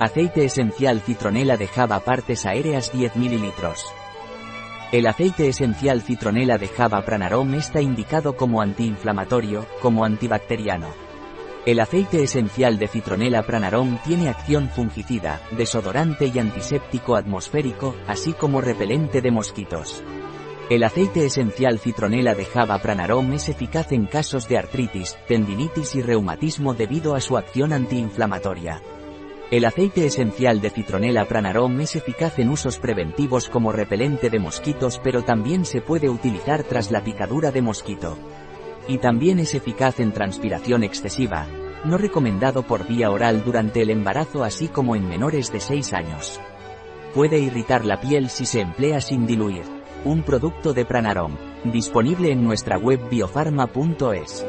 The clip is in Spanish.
Aceite esencial citronela de Java partes aéreas 10 ml. El aceite esencial citronela de Java Pranarom está indicado como antiinflamatorio, como antibacteriano. El aceite esencial de citronela Pranarom tiene acción fungicida, desodorante y antiséptico atmosférico, así como repelente de mosquitos. El aceite esencial citronela de Java Pranarom es eficaz en casos de artritis, tendinitis y reumatismo debido a su acción antiinflamatoria. El aceite esencial de citronela pranarom es eficaz en usos preventivos como repelente de mosquitos pero también se puede utilizar tras la picadura de mosquito. Y también es eficaz en transpiración excesiva, no recomendado por vía oral durante el embarazo así como en menores de 6 años. Puede irritar la piel si se emplea sin diluir. Un producto de Pranarom, disponible en nuestra web biofarma.es.